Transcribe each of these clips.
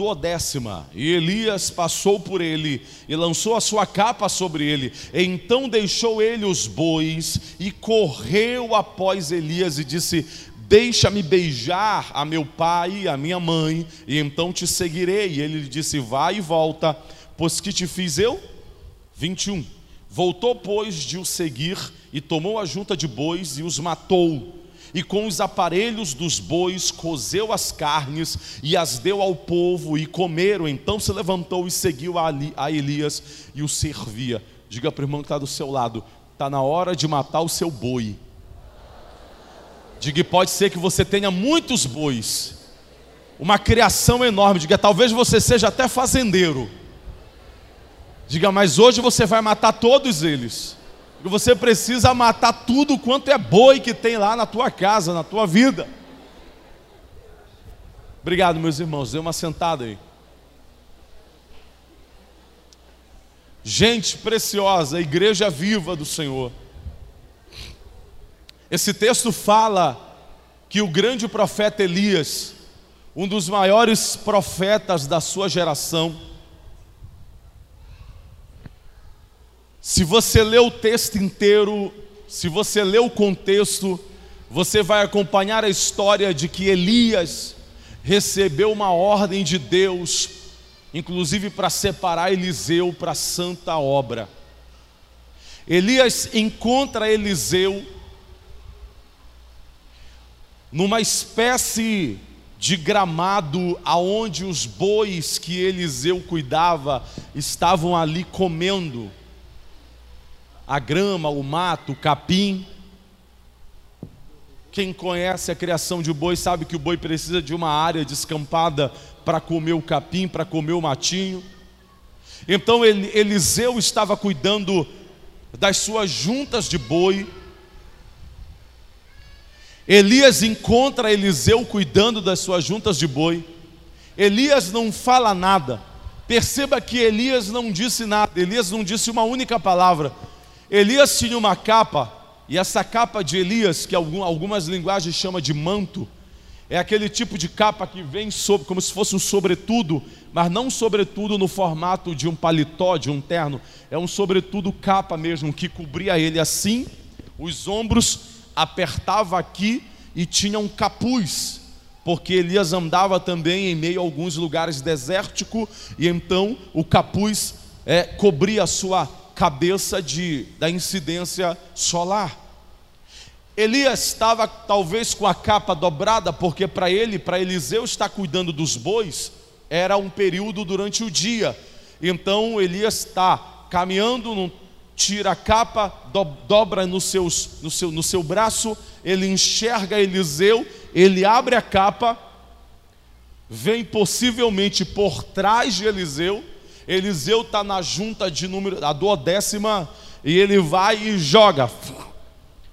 duodécima, e Elias passou por ele e lançou a sua capa sobre ele. Então deixou ele os bois e correu após Elias e disse: Deixa-me beijar a meu pai e a minha mãe, e então te seguirei. E ele lhe disse: Vai e volta, pois que te fiz eu? 21. Voltou, pois, de o seguir e tomou a junta de bois e os matou e com os aparelhos dos bois cozeu as carnes e as deu ao povo e comeram. Então se levantou e seguiu a Elias e o servia. Diga para o irmão que está do seu lado: está na hora de matar o seu boi. Diga, pode ser que você tenha muitos bois, uma criação enorme. Diga, talvez você seja até fazendeiro. Diga, mas hoje você vai matar todos eles. Você precisa matar tudo quanto é boi que tem lá na tua casa, na tua vida. Obrigado, meus irmãos. Dê uma sentada aí. Gente preciosa, igreja viva do Senhor. Esse texto fala que o grande profeta Elias, um dos maiores profetas da sua geração, Se você ler o texto inteiro, se você ler o contexto, você vai acompanhar a história de que Elias recebeu uma ordem de Deus, inclusive para separar Eliseu para a santa obra. Elias encontra Eliseu numa espécie de gramado aonde os bois que Eliseu cuidava estavam ali comendo a grama, o mato, o capim. Quem conhece a criação de boi sabe que o boi precisa de uma área descampada para comer o capim, para comer o matinho. Então Eliseu estava cuidando das suas juntas de boi. Elias encontra Eliseu cuidando das suas juntas de boi. Elias não fala nada. Perceba que Elias não disse nada. Elias não disse uma única palavra. Elias tinha uma capa, e essa capa de Elias, que algumas linguagens chamam de manto, é aquele tipo de capa que vem sobre, como se fosse um sobretudo, mas não sobretudo no formato de um paletó, de um terno, é um sobretudo capa mesmo, que cobria ele assim, os ombros, apertava aqui e tinha um capuz, porque Elias andava também em meio a alguns lugares desérticos, e então o capuz é, cobria a sua cabeça de, da incidência solar. Elias estava talvez com a capa dobrada, porque para ele, para Eliseu estar cuidando dos bois, era um período durante o dia. Então Elias está caminhando, tira a capa, dobra no, seus, no, seu, no seu braço, ele enxerga Eliseu, ele abre a capa, vem possivelmente por trás de Eliseu, Eliseu está na junta de número, a duodécima, e ele vai e joga.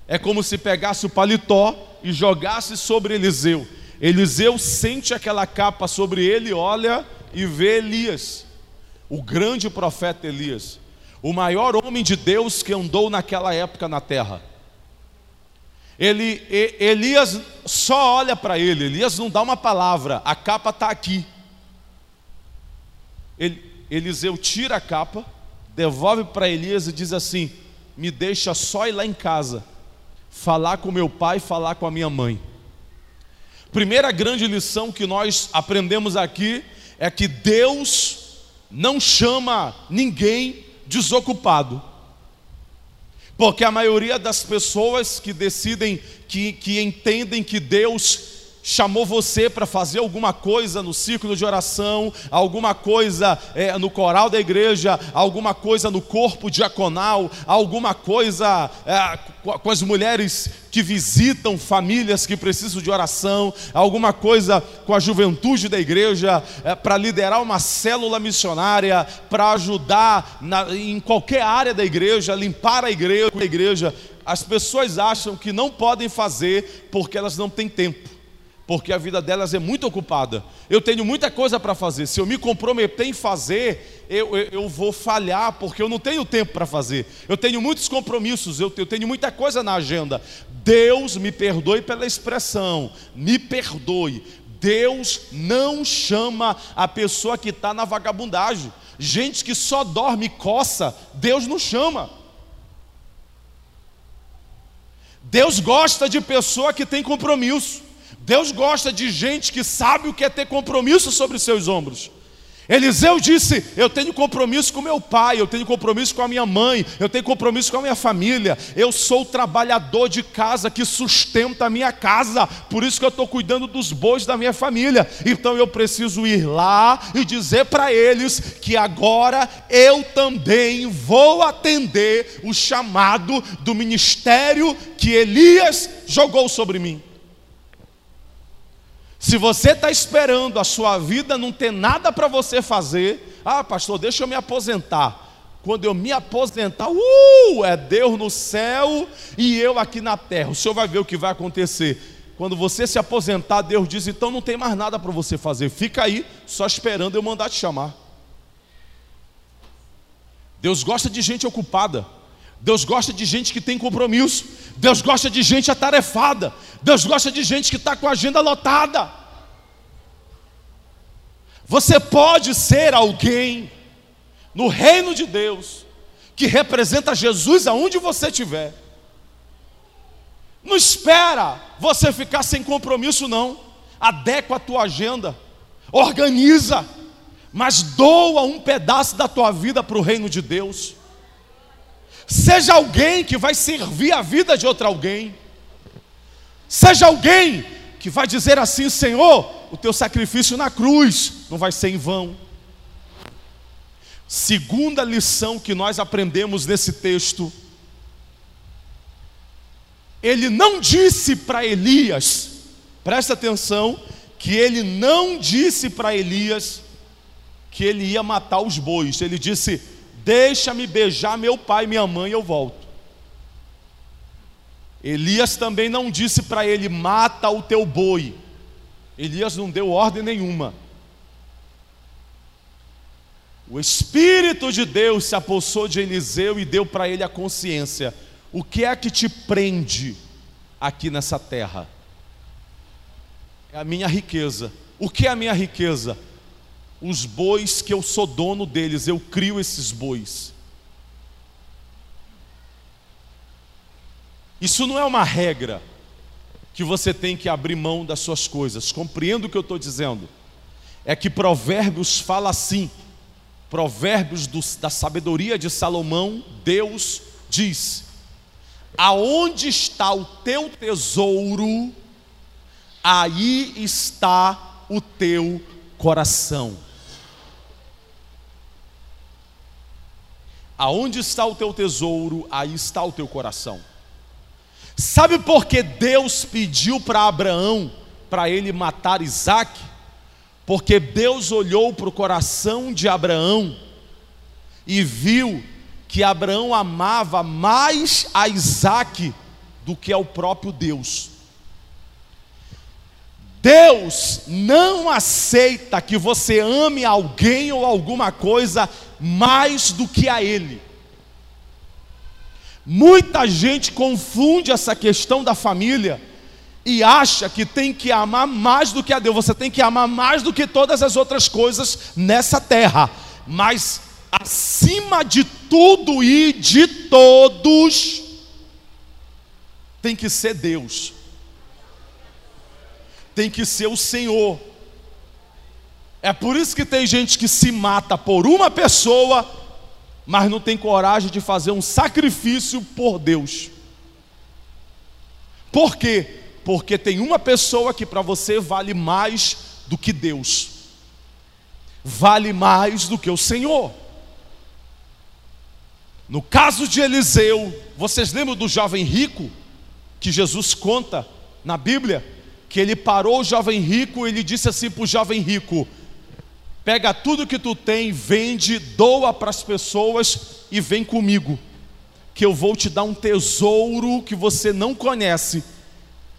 É como se pegasse o paletó e jogasse sobre Eliseu. Eliseu sente aquela capa sobre ele, olha e vê Elias, o grande profeta Elias, o maior homem de Deus que andou naquela época na terra. Ele, Elias só olha para ele, Elias não dá uma palavra, a capa está aqui. Ele, Eliseu tira a capa, devolve para Elias e diz assim: Me deixa só ir lá em casa, falar com meu pai, falar com a minha mãe. Primeira grande lição que nós aprendemos aqui é que Deus não chama ninguém desocupado. Porque a maioria das pessoas que decidem, que, que entendem que Deus chamou você para fazer alguma coisa no círculo de oração, alguma coisa é, no coral da igreja, alguma coisa no corpo diaconal, alguma coisa é, com as mulheres que visitam famílias que precisam de oração, alguma coisa com a juventude da igreja, é, para liderar uma célula missionária, para ajudar na, em qualquer área da igreja, limpar a igreja, a igreja. As pessoas acham que não podem fazer porque elas não têm tempo porque a vida delas é muito ocupada. Eu tenho muita coisa para fazer. Se eu me comprometer em fazer, eu, eu, eu vou falhar, porque eu não tenho tempo para fazer. Eu tenho muitos compromissos, eu, eu tenho muita coisa na agenda. Deus me perdoe pela expressão, me perdoe. Deus não chama a pessoa que está na vagabundagem. Gente que só dorme e coça, Deus não chama. Deus gosta de pessoa que tem compromisso. Deus gosta de gente que sabe o que é ter compromisso sobre seus ombros. Eliseu disse: Eu tenho compromisso com meu pai, eu tenho compromisso com a minha mãe, eu tenho compromisso com a minha família. Eu sou o trabalhador de casa que sustenta a minha casa, por isso que eu estou cuidando dos bois da minha família. Então eu preciso ir lá e dizer para eles que agora eu também vou atender o chamado do ministério que Elias jogou sobre mim. Se você está esperando a sua vida não ter nada para você fazer, ah, pastor, deixa eu me aposentar. Quando eu me aposentar, uh, é Deus no céu e eu aqui na terra. O senhor vai ver o que vai acontecer. Quando você se aposentar, Deus diz: então não tem mais nada para você fazer, fica aí só esperando eu mandar te chamar. Deus gosta de gente ocupada. Deus gosta de gente que tem compromisso. Deus gosta de gente atarefada. Deus gosta de gente que está com a agenda lotada. Você pode ser alguém no reino de Deus que representa Jesus aonde você estiver. Não espera você ficar sem compromisso, não. Adequa a tua agenda, organiza, mas doa um pedaço da tua vida para o reino de Deus. Seja alguém que vai servir a vida de outro alguém. Seja alguém que vai dizer assim: Senhor, o teu sacrifício na cruz não vai ser em vão. Segunda lição que nós aprendemos nesse texto, ele não disse para Elias, presta atenção, que ele não disse para Elias que ele ia matar os bois, ele disse: Deixa-me beijar meu pai e minha mãe, eu volto. Elias também não disse para ele: Mata o teu boi. Elias não deu ordem nenhuma. O Espírito de Deus se apossou de Eliseu e deu para ele a consciência: o que é que te prende aqui nessa terra? É a minha riqueza. O que é a minha riqueza? Os bois que eu sou dono deles, eu crio esses bois. Isso não é uma regra que você tem que abrir mão das suas coisas. Compreendo o que eu estou dizendo. É que Provérbios fala assim. Provérbios do, da sabedoria de Salomão, Deus diz: Aonde está o teu tesouro, aí está o teu coração. Aonde está o teu tesouro, aí está o teu coração. Sabe por que Deus pediu para Abraão para ele matar Isaac? Porque Deus olhou para o coração de Abraão e viu que Abraão amava mais a Isaac do que ao próprio Deus. Deus não aceita que você ame alguém ou alguma coisa mais do que a Ele. Muita gente confunde essa questão da família e acha que tem que amar mais do que a Deus, você tem que amar mais do que todas as outras coisas nessa terra, mas acima de tudo e de todos, tem que ser Deus, tem que ser o Senhor. É por isso que tem gente que se mata por uma pessoa, mas não tem coragem de fazer um sacrifício por Deus. Por quê? Porque tem uma pessoa que para você vale mais do que Deus, vale mais do que o Senhor. No caso de Eliseu, vocês lembram do jovem rico que Jesus conta na Bíblia? Que ele parou o jovem rico e ele disse assim para o jovem rico: Pega tudo que tu tem, vende, doa para as pessoas e vem comigo, que eu vou te dar um tesouro que você não conhece.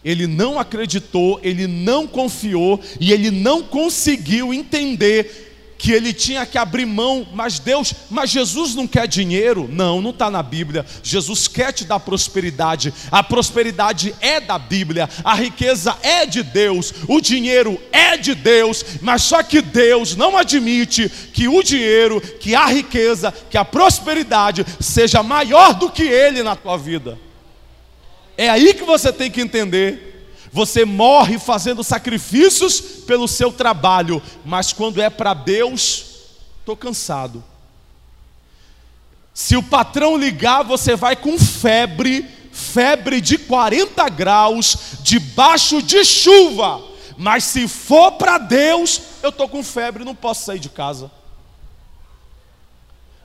Ele não acreditou, ele não confiou e ele não conseguiu entender que ele tinha que abrir mão, mas Deus, mas Jesus não quer dinheiro? Não, não está na Bíblia. Jesus quer te dar prosperidade. A prosperidade é da Bíblia, a riqueza é de Deus, o dinheiro é de Deus, mas só que Deus não admite que o dinheiro, que a riqueza, que a prosperidade seja maior do que Ele na tua vida. É aí que você tem que entender. Você morre fazendo sacrifícios pelo seu trabalho, mas quando é para Deus, estou cansado. Se o patrão ligar, você vai com febre, febre de 40 graus, debaixo de chuva. Mas se for para Deus, eu estou com febre, não posso sair de casa.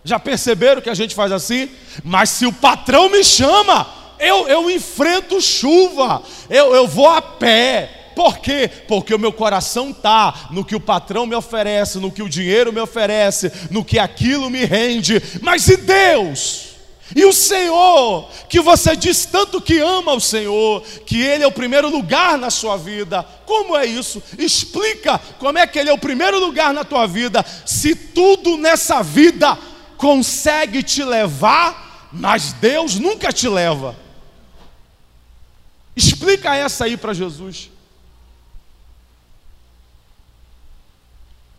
Já perceberam que a gente faz assim? Mas se o patrão me chama, eu, eu enfrento chuva, eu, eu vou a pé. Por quê? Porque o meu coração está no que o patrão me oferece, no que o dinheiro me oferece, no que aquilo me rende. Mas e Deus? E o Senhor, que você diz tanto que ama o Senhor, que Ele é o primeiro lugar na sua vida, como é isso? Explica como é que Ele é o primeiro lugar na tua vida, se tudo nessa vida consegue te levar, mas Deus nunca te leva. Explica essa aí para Jesus.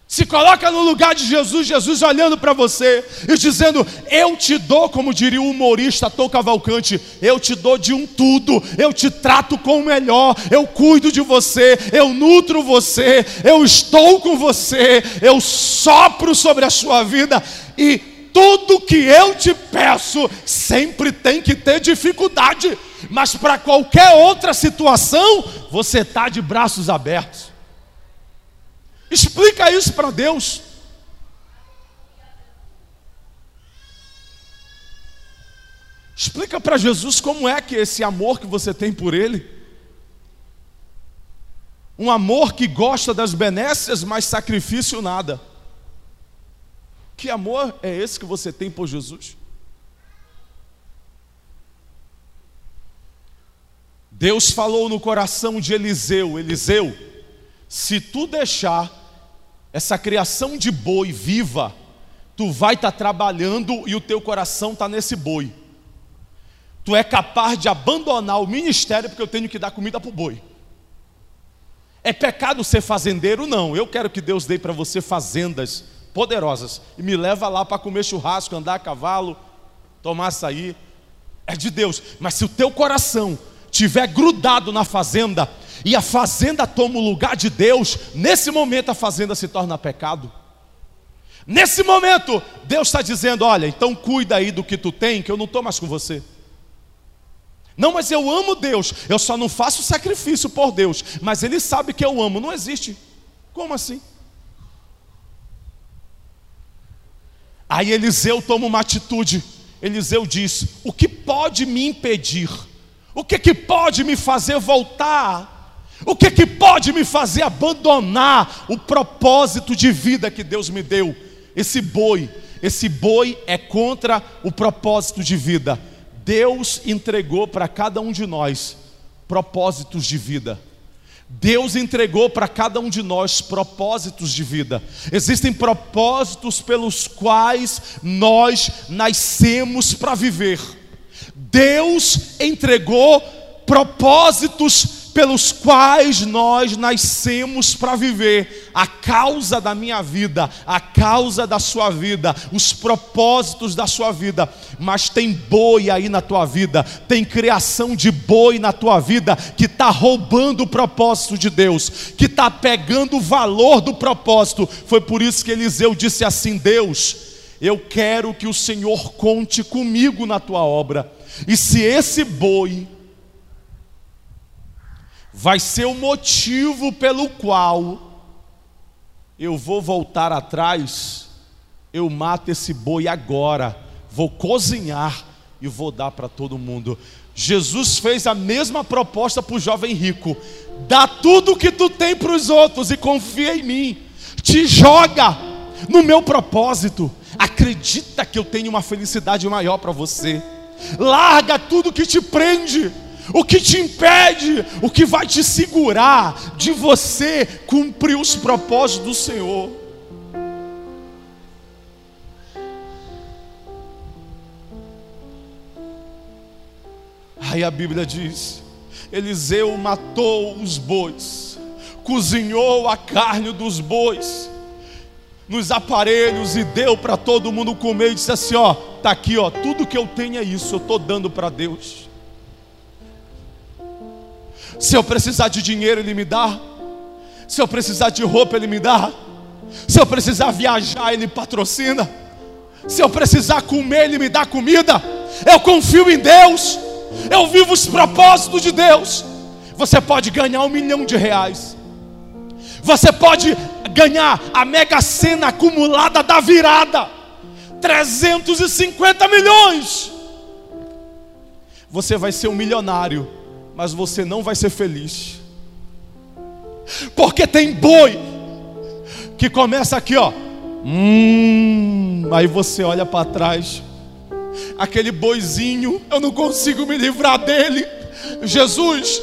Se coloca no lugar de Jesus, Jesus olhando para você e dizendo: Eu te dou, como diria o humorista Tom Cavalcante, eu te dou de um tudo, eu te trato com o melhor, eu cuido de você, eu nutro você, eu estou com você, eu sopro sobre a sua vida e tudo que eu te peço sempre tem que ter dificuldade mas para qualquer outra situação, você está de braços abertos. Explica isso para Deus. Explica para Jesus como é que esse amor que você tem por Ele, um amor que gosta das benécias, mas sacrifício nada. Que amor é esse que você tem por Jesus? Deus falou no coração de Eliseu: Eliseu, se tu deixar essa criação de boi viva, tu vai estar tá trabalhando e o teu coração está nesse boi. Tu é capaz de abandonar o ministério porque eu tenho que dar comida para o boi. É pecado ser fazendeiro? Não. Eu quero que Deus dê para você fazendas poderosas e me leva lá para comer churrasco, andar a cavalo, tomar açaí. É de Deus. Mas se o teu coração tiver grudado na fazenda e a fazenda toma o lugar de Deus, nesse momento a fazenda se torna pecado. Nesse momento, Deus está dizendo: Olha, então cuida aí do que tu tem, que eu não estou mais com você. Não, mas eu amo Deus, eu só não faço sacrifício por Deus, mas Ele sabe que eu amo. Não existe. Como assim? Aí Eliseu toma uma atitude. Eliseu diz: O que pode me impedir? O que que pode me fazer voltar? O que que pode me fazer abandonar o propósito de vida que Deus me deu? Esse boi, esse boi é contra o propósito de vida. Deus entregou para cada um de nós propósitos de vida. Deus entregou para cada um de nós propósitos de vida. Existem propósitos pelos quais nós nascemos para viver. Deus entregou propósitos pelos quais nós nascemos para viver, a causa da minha vida, a causa da sua vida, os propósitos da sua vida. Mas tem boi aí na tua vida, tem criação de boi na tua vida que está roubando o propósito de Deus, que está pegando o valor do propósito. Foi por isso que Eliseu disse assim: Deus, eu quero que o Senhor conte comigo na tua obra. E se esse boi vai ser o motivo pelo qual eu vou voltar atrás, eu mato esse boi agora, vou cozinhar e vou dar para todo mundo. Jesus fez a mesma proposta para o jovem rico: dá tudo o que tu tem para os outros e confia em mim, te joga no meu propósito, acredita que eu tenho uma felicidade maior para você. Larga tudo que te prende, o que te impede, o que vai te segurar de você cumprir os propósitos do Senhor. Aí a Bíblia diz: Eliseu matou os bois, cozinhou a carne dos bois nos aparelhos e deu para todo mundo comer e disse assim: ó, tá aqui, ó, tudo que eu tenho é isso, eu estou dando para Deus. Se eu precisar de dinheiro, Ele me dá. Se eu precisar de roupa, Ele me dá. Se eu precisar viajar, Ele patrocina. Se eu precisar comer, Ele me dá comida. Eu confio em Deus. Eu vivo os propósitos de Deus. Você pode ganhar um milhão de reais. Você pode ganhar a mega cena acumulada da virada 350 milhões. Você vai ser um milionário, mas você não vai ser feliz. Porque tem boi que começa aqui, ó. Hum, aí você olha para trás. Aquele boizinho, eu não consigo me livrar dele. Jesus,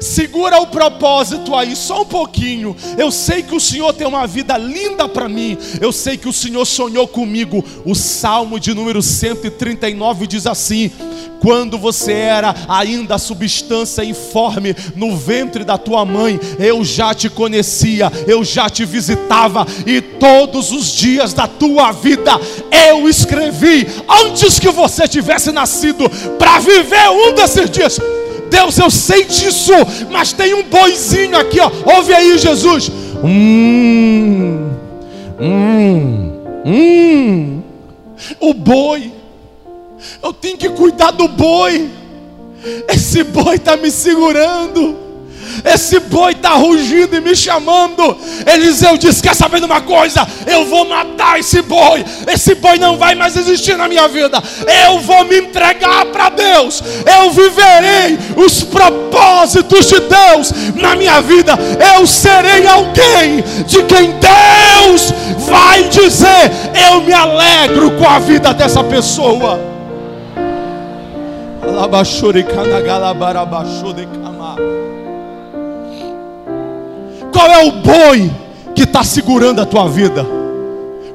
Segura o propósito aí, só um pouquinho. Eu sei que o Senhor tem uma vida linda para mim. Eu sei que o Senhor sonhou comigo. O Salmo de número 139 diz assim: quando você era ainda substância informe no ventre da tua mãe, eu já te conhecia, eu já te visitava, e todos os dias da tua vida eu escrevi antes que você tivesse nascido para viver um desses dias. Deus, eu sei disso, mas tem um boizinho aqui, ó. Ouve aí, Jesus. Hum, hum, hum. O boi. Eu tenho que cuidar do boi. Esse boi está me segurando. Esse boi está rugindo e me chamando. Eliseu disse: Quer saber de uma coisa? Eu vou matar esse boi. Esse boi não vai mais existir na minha vida. Eu vou me entregar para Deus. Eu viverei os propósitos de Deus na minha vida. Eu serei alguém de quem Deus vai dizer: Eu me alegro com a vida dessa pessoa. Qual é o boi que está segurando a tua vida?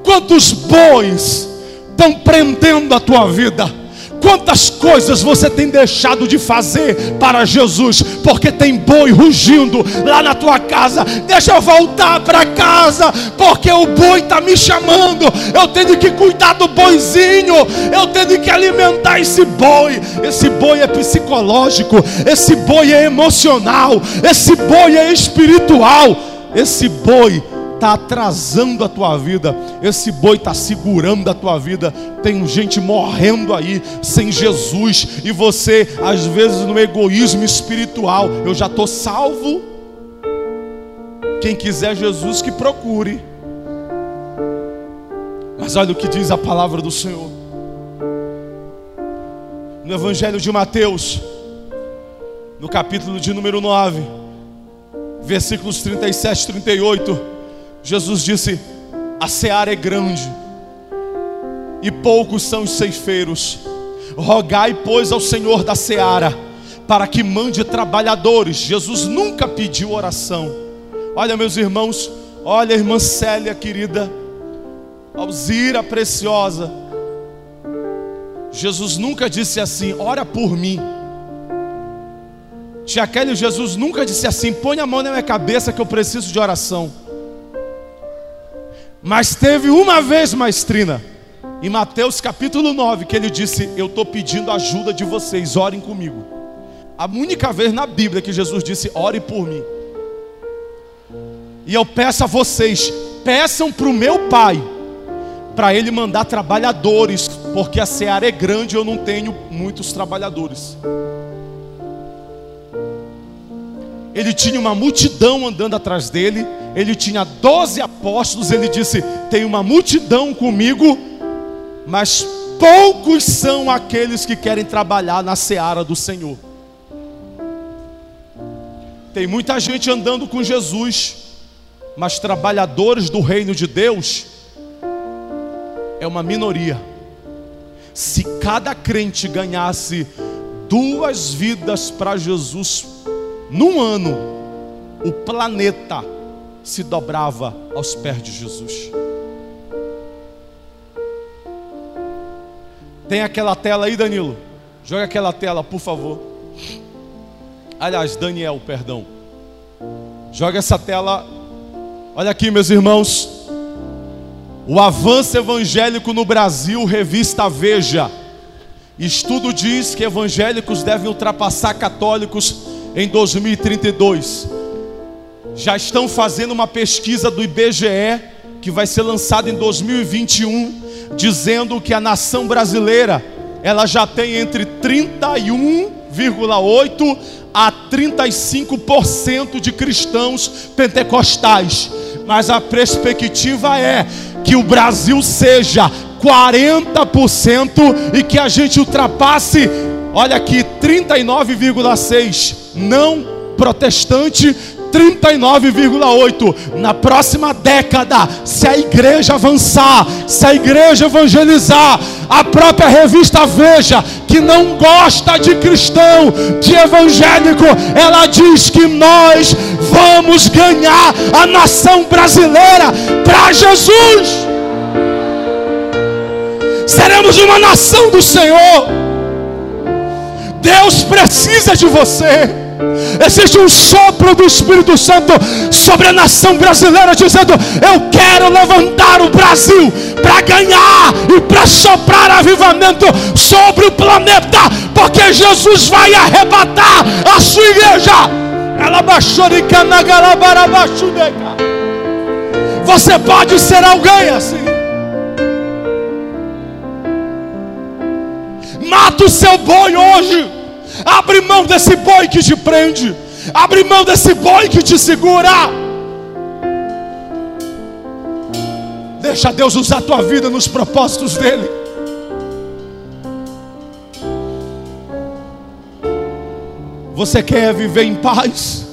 Quantos bois estão prendendo a tua vida? Quantas coisas você tem deixado de fazer para Jesus, porque tem boi rugindo lá na tua casa? Deixa eu voltar para casa, porque o boi está me chamando. Eu tenho que cuidar do boizinho, eu tenho que alimentar esse boi. Esse boi é psicológico, esse boi é emocional, esse boi é espiritual. Esse boi está atrasando a tua vida, esse boi está segurando a tua vida. Tem gente morrendo aí sem Jesus, e você, às vezes, no egoísmo espiritual, eu já estou salvo. Quem quiser Jesus, que procure. Mas olha o que diz a palavra do Senhor. No Evangelho de Mateus, no capítulo de número 9, versículos 37 e 38. Jesus disse: A seara é grande e poucos são os ceifeiros. Rogai, pois, ao Senhor da seara para que mande trabalhadores. Jesus nunca pediu oração. Olha, meus irmãos, olha, irmã Célia querida, Alzira preciosa. Jesus nunca disse assim: ora por mim. Tia Kelly, Jesus nunca disse assim: põe a mão na minha cabeça que eu preciso de oração. Mas teve uma vez, maestrina, em Mateus capítulo 9, que ele disse: Eu estou pedindo ajuda de vocês, orem comigo. A única vez na Bíblia que Jesus disse: Ore por mim. E eu peço a vocês, peçam para o meu Pai, para Ele mandar trabalhadores, porque a seara é grande e eu não tenho muitos trabalhadores. Ele tinha uma multidão andando atrás dele, ele tinha doze apóstolos. Ele disse: Tem uma multidão comigo, mas poucos são aqueles que querem trabalhar na seara do Senhor. Tem muita gente andando com Jesus, mas trabalhadores do reino de Deus é uma minoria. Se cada crente ganhasse duas vidas para Jesus num ano, o planeta se dobrava aos pés de Jesus. Tem aquela tela aí, Danilo? Joga aquela tela, por favor. Aliás, Daniel, perdão. Joga essa tela. Olha aqui, meus irmãos. O avanço evangélico no Brasil, revista Veja. Estudo diz que evangélicos devem ultrapassar católicos em 2032. Já estão fazendo uma pesquisa do IBGE que vai ser lançada em 2021, dizendo que a nação brasileira ela já tem entre 31,8 a 35% de cristãos pentecostais. Mas a perspectiva é que o Brasil seja 40% e que a gente ultrapasse, olha aqui, 39,6 não protestante 39,8. Na próxima década, se a igreja avançar, se a igreja evangelizar, a própria revista Veja, que não gosta de cristão, de evangélico, ela diz que nós vamos ganhar a nação brasileira para Jesus. Seremos uma nação do Senhor. Deus precisa de você. Existe um sopro do Espírito Santo sobre a nação brasileira, dizendo: Eu quero levantar o Brasil para ganhar e para soprar avivamento sobre o planeta, porque Jesus vai arrebatar a sua igreja. Você pode ser alguém assim. Mata o seu boi hoje. Abre mão desse boi que te prende. Abre mão desse boi que te segura. Deixa Deus usar a tua vida nos propósitos dEle. Você quer viver em paz?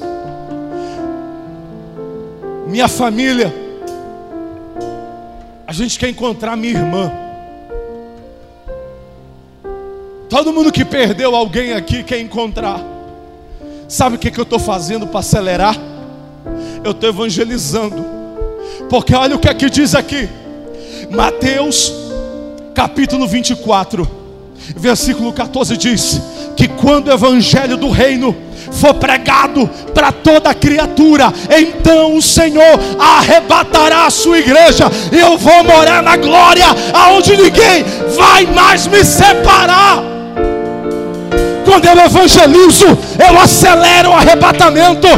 Minha família, a gente quer encontrar minha irmã. Todo mundo que perdeu alguém aqui quer encontrar. Sabe o que, que eu estou fazendo para acelerar? Eu estou evangelizando. Porque olha o que aqui diz aqui. Mateus capítulo 24, versículo 14 diz que quando o evangelho do reino for pregado para toda criatura, então o Senhor arrebatará a sua igreja, e eu vou morar na glória, aonde ninguém vai mais me separar. Quando eu evangelizo, eu acelero o arrebatamento.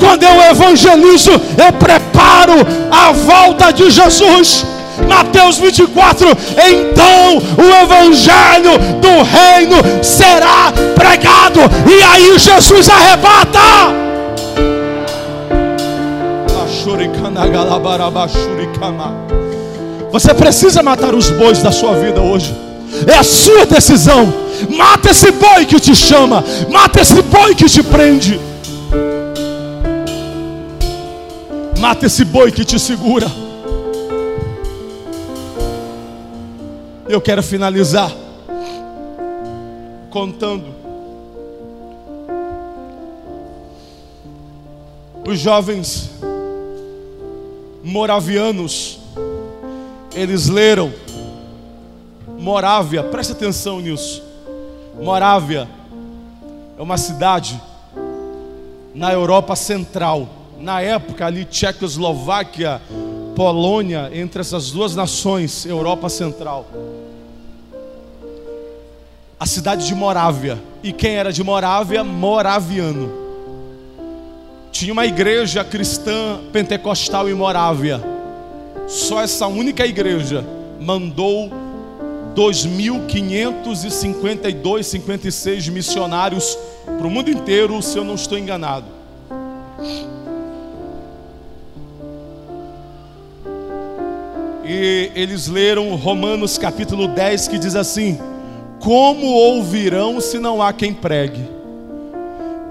Quando eu evangelizo, eu preparo a volta de Jesus. Mateus 24: Então o evangelho do reino será pregado, e aí Jesus arrebata. Você precisa matar os bois da sua vida hoje, é a sua decisão. Mata esse boi que te chama. Mata esse boi que te prende. Mata esse boi que te segura. Eu quero finalizar contando os jovens moravianos eles leram Morávia, preste atenção nisso. Morávia é uma cidade na Europa Central. Na época ali, Tchecoslováquia, Polônia, entre essas duas nações, Europa Central. A cidade de Morávia. E quem era de Morávia? Moraviano. Tinha uma igreja cristã pentecostal em Morávia. Só essa única igreja mandou 2.552, 56 missionários para o mundo inteiro, se eu não estou enganado. E eles leram Romanos capítulo 10 que diz assim: Como ouvirão se não há quem pregue?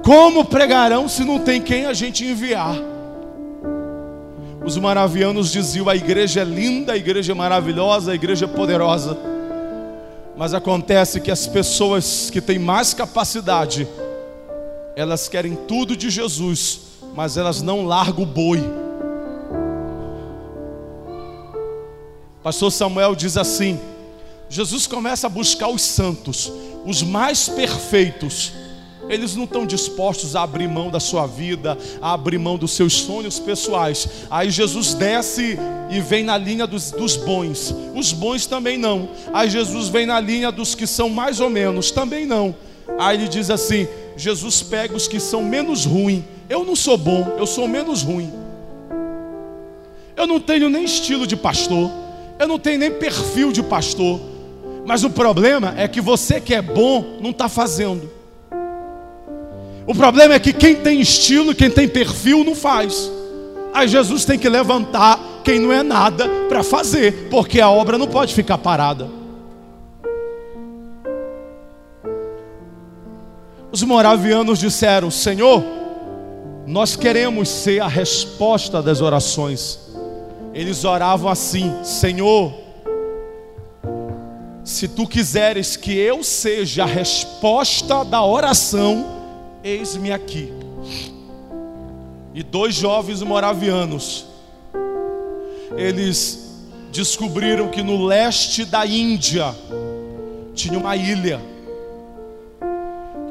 Como pregarão se não tem quem a gente enviar? Os maravianos diziam: a igreja é linda, a igreja é maravilhosa, a igreja é poderosa. Mas acontece que as pessoas que têm mais capacidade, elas querem tudo de Jesus, mas elas não largam o boi. Pastor Samuel diz assim: Jesus começa a buscar os santos, os mais perfeitos. Eles não estão dispostos a abrir mão da sua vida, a abrir mão dos seus sonhos pessoais. Aí Jesus desce e vem na linha dos, dos bons, os bons também não. Aí Jesus vem na linha dos que são mais ou menos, também não. Aí ele diz assim: Jesus pega os que são menos ruins. Eu não sou bom, eu sou menos ruim. Eu não tenho nem estilo de pastor, eu não tenho nem perfil de pastor. Mas o problema é que você que é bom não está fazendo. O problema é que quem tem estilo, quem tem perfil, não faz. Aí Jesus tem que levantar quem não é nada para fazer, porque a obra não pode ficar parada. Os moravianos disseram: Senhor, nós queremos ser a resposta das orações. Eles oravam assim: Senhor, se tu quiseres que eu seja a resposta da oração, eis-me aqui. E dois jovens moravianos, eles descobriram que no leste da Índia tinha uma ilha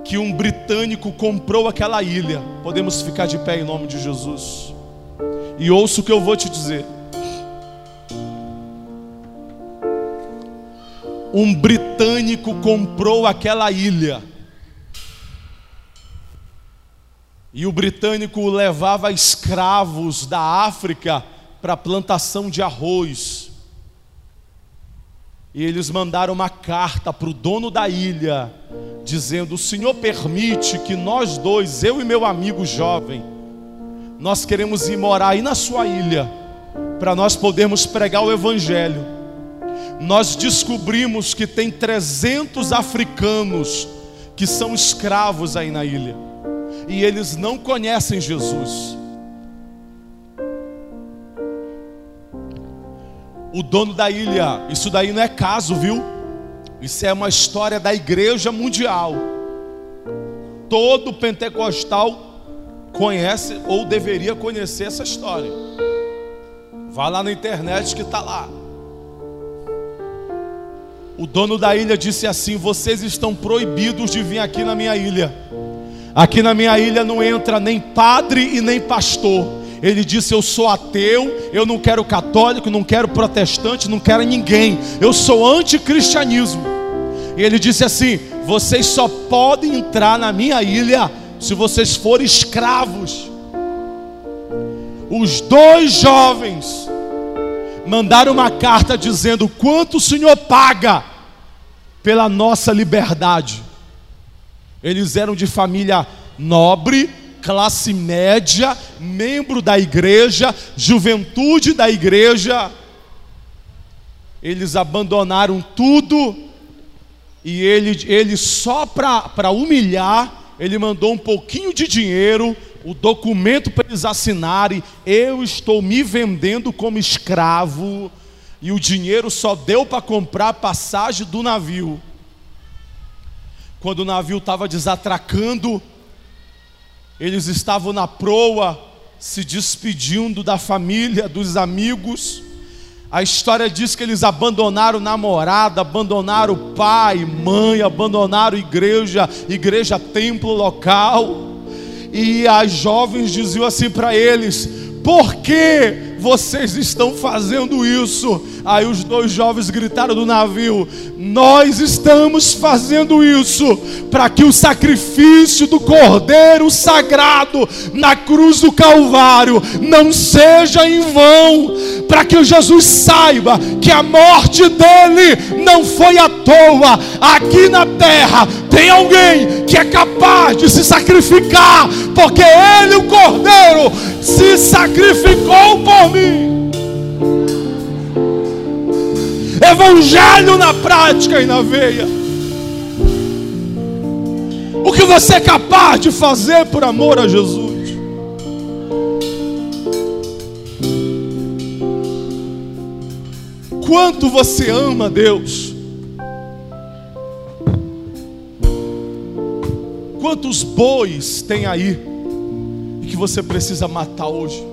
que um britânico comprou aquela ilha. Podemos ficar de pé em nome de Jesus. E ouça o que eu vou te dizer. Um britânico comprou aquela ilha. E o britânico levava escravos da África para plantação de arroz. E eles mandaram uma carta para o dono da ilha, dizendo: O senhor permite que nós dois, eu e meu amigo jovem, nós queremos ir morar aí na sua ilha, para nós podermos pregar o Evangelho. Nós descobrimos que tem 300 africanos que são escravos aí na ilha, e eles não conhecem Jesus. o dono da ilha. Isso daí não é caso, viu? Isso é uma história da igreja mundial. Todo pentecostal conhece ou deveria conhecer essa história. Vá lá na internet que está lá. O dono da ilha disse assim: Vocês estão proibidos de vir aqui na minha ilha. Aqui na minha ilha não entra nem padre e nem pastor. Ele disse: Eu sou ateu, eu não quero católico, não quero protestante, não quero ninguém. Eu sou anticristianismo. E ele disse assim: Vocês só podem entrar na minha ilha se vocês forem escravos. Os dois jovens mandaram uma carta dizendo: Quanto o Senhor paga pela nossa liberdade? Eles eram de família nobre, classe média, membro da igreja, juventude da igreja, eles abandonaram tudo e ele, ele só para humilhar, ele mandou um pouquinho de dinheiro, o documento para eles assinarem: eu estou me vendendo como escravo, e o dinheiro só deu para comprar a passagem do navio. Quando o navio estava desatracando, eles estavam na proa, se despedindo da família, dos amigos. A história diz que eles abandonaram namorada, abandonaram pai, mãe, abandonaram igreja, igreja, templo local. E as jovens diziam assim para eles: por que vocês estão fazendo isso? Aí os dois jovens gritaram do navio: Nós estamos fazendo isso para que o sacrifício do Cordeiro Sagrado na cruz do Calvário não seja em vão, para que Jesus saiba que a morte dele não foi à toa. Aqui na terra tem alguém que é capaz de se sacrificar, porque ele, o Cordeiro, se sacrificou por mim. Evangelho na prática e na veia. O que você é capaz de fazer por amor a Jesus? Quanto você ama Deus? Quantos bois tem aí que você precisa matar hoje?